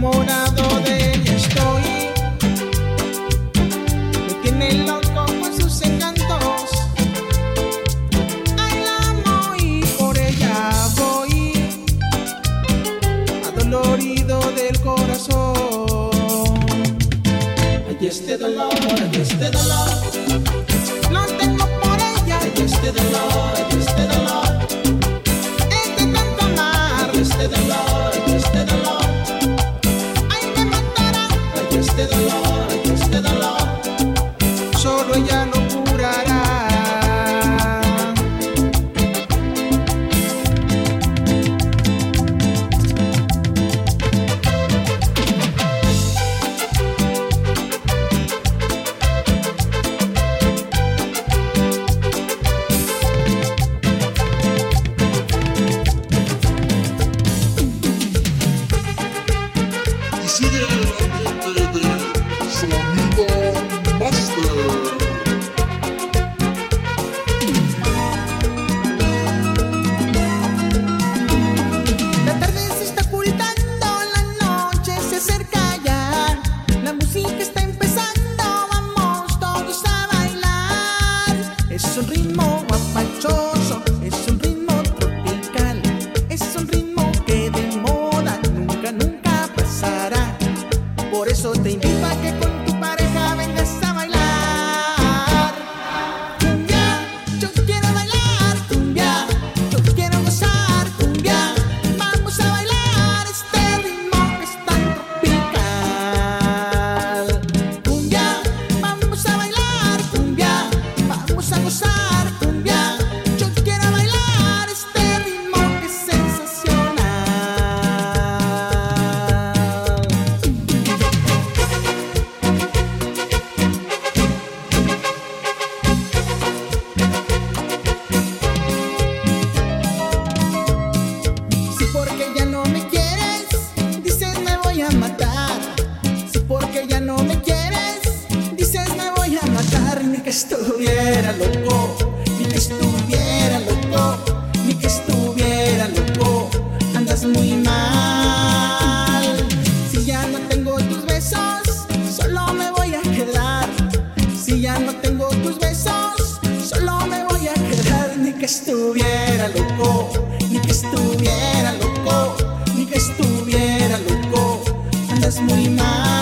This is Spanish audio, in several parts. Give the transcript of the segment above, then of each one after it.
de ella estoy. Me tiene loco con sus encantos. Ay, la amo y por ella voy. Adolorido del corazón. Ay, este dolor, ay, este dolor. Lo tengo por ella. Ay, este dolor. estuviera loco, ni que estuviera loco, ni que estuviera loco, andas muy mal. Si ya no tengo tus besos, solo me voy a quedar. Si ya no tengo tus besos, solo me voy a quedar, ni que estuviera loco, ni que estuviera loco, ni que estuviera loco, andas muy mal.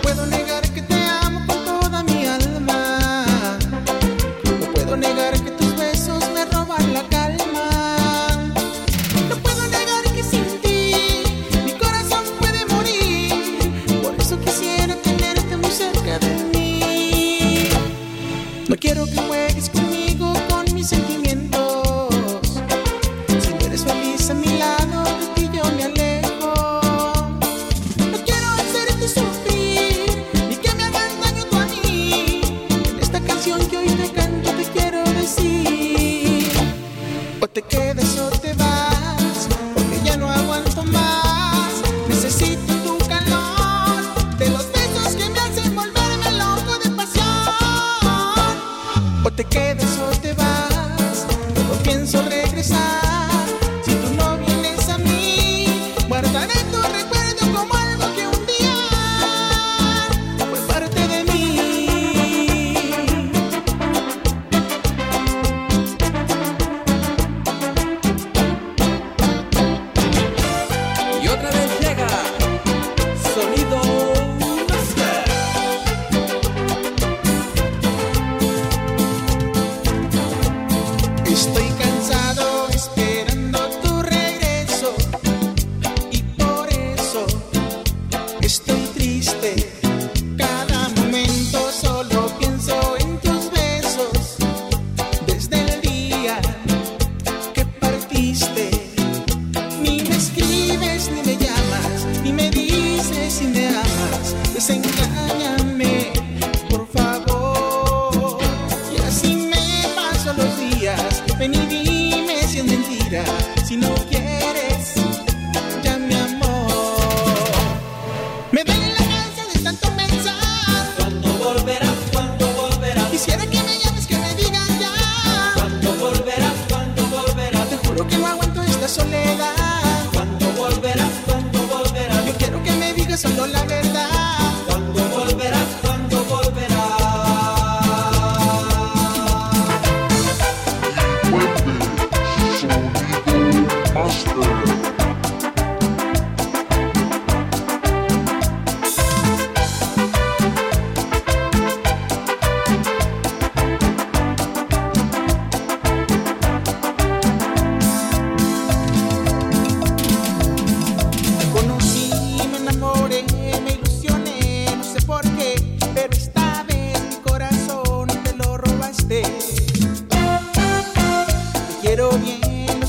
No puedo negar que te amo con toda mi alma. No puedo negar que tus besos me roban la calma. No puedo negar que sin ti mi corazón puede morir. Por eso quisiera tenerte muy cerca de mí. No quiero que juegues conmigo, con mis sentimientos. no te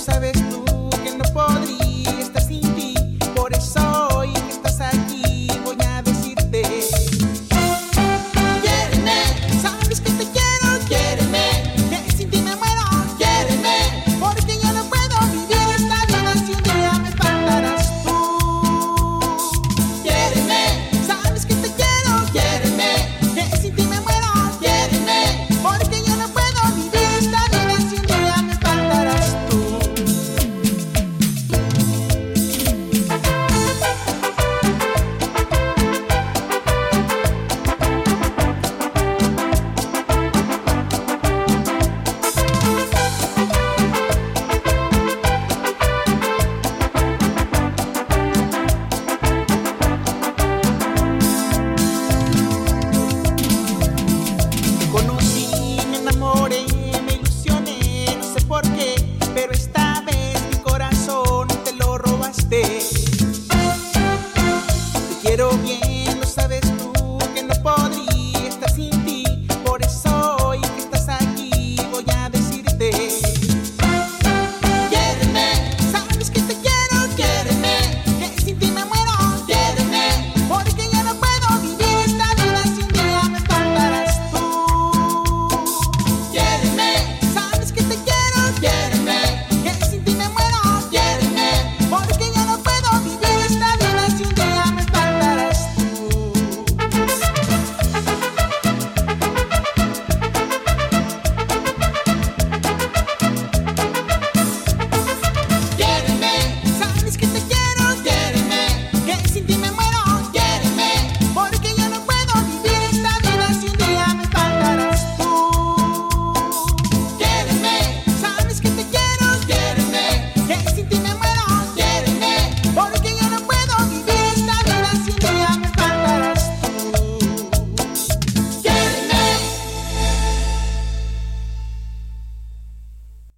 sabes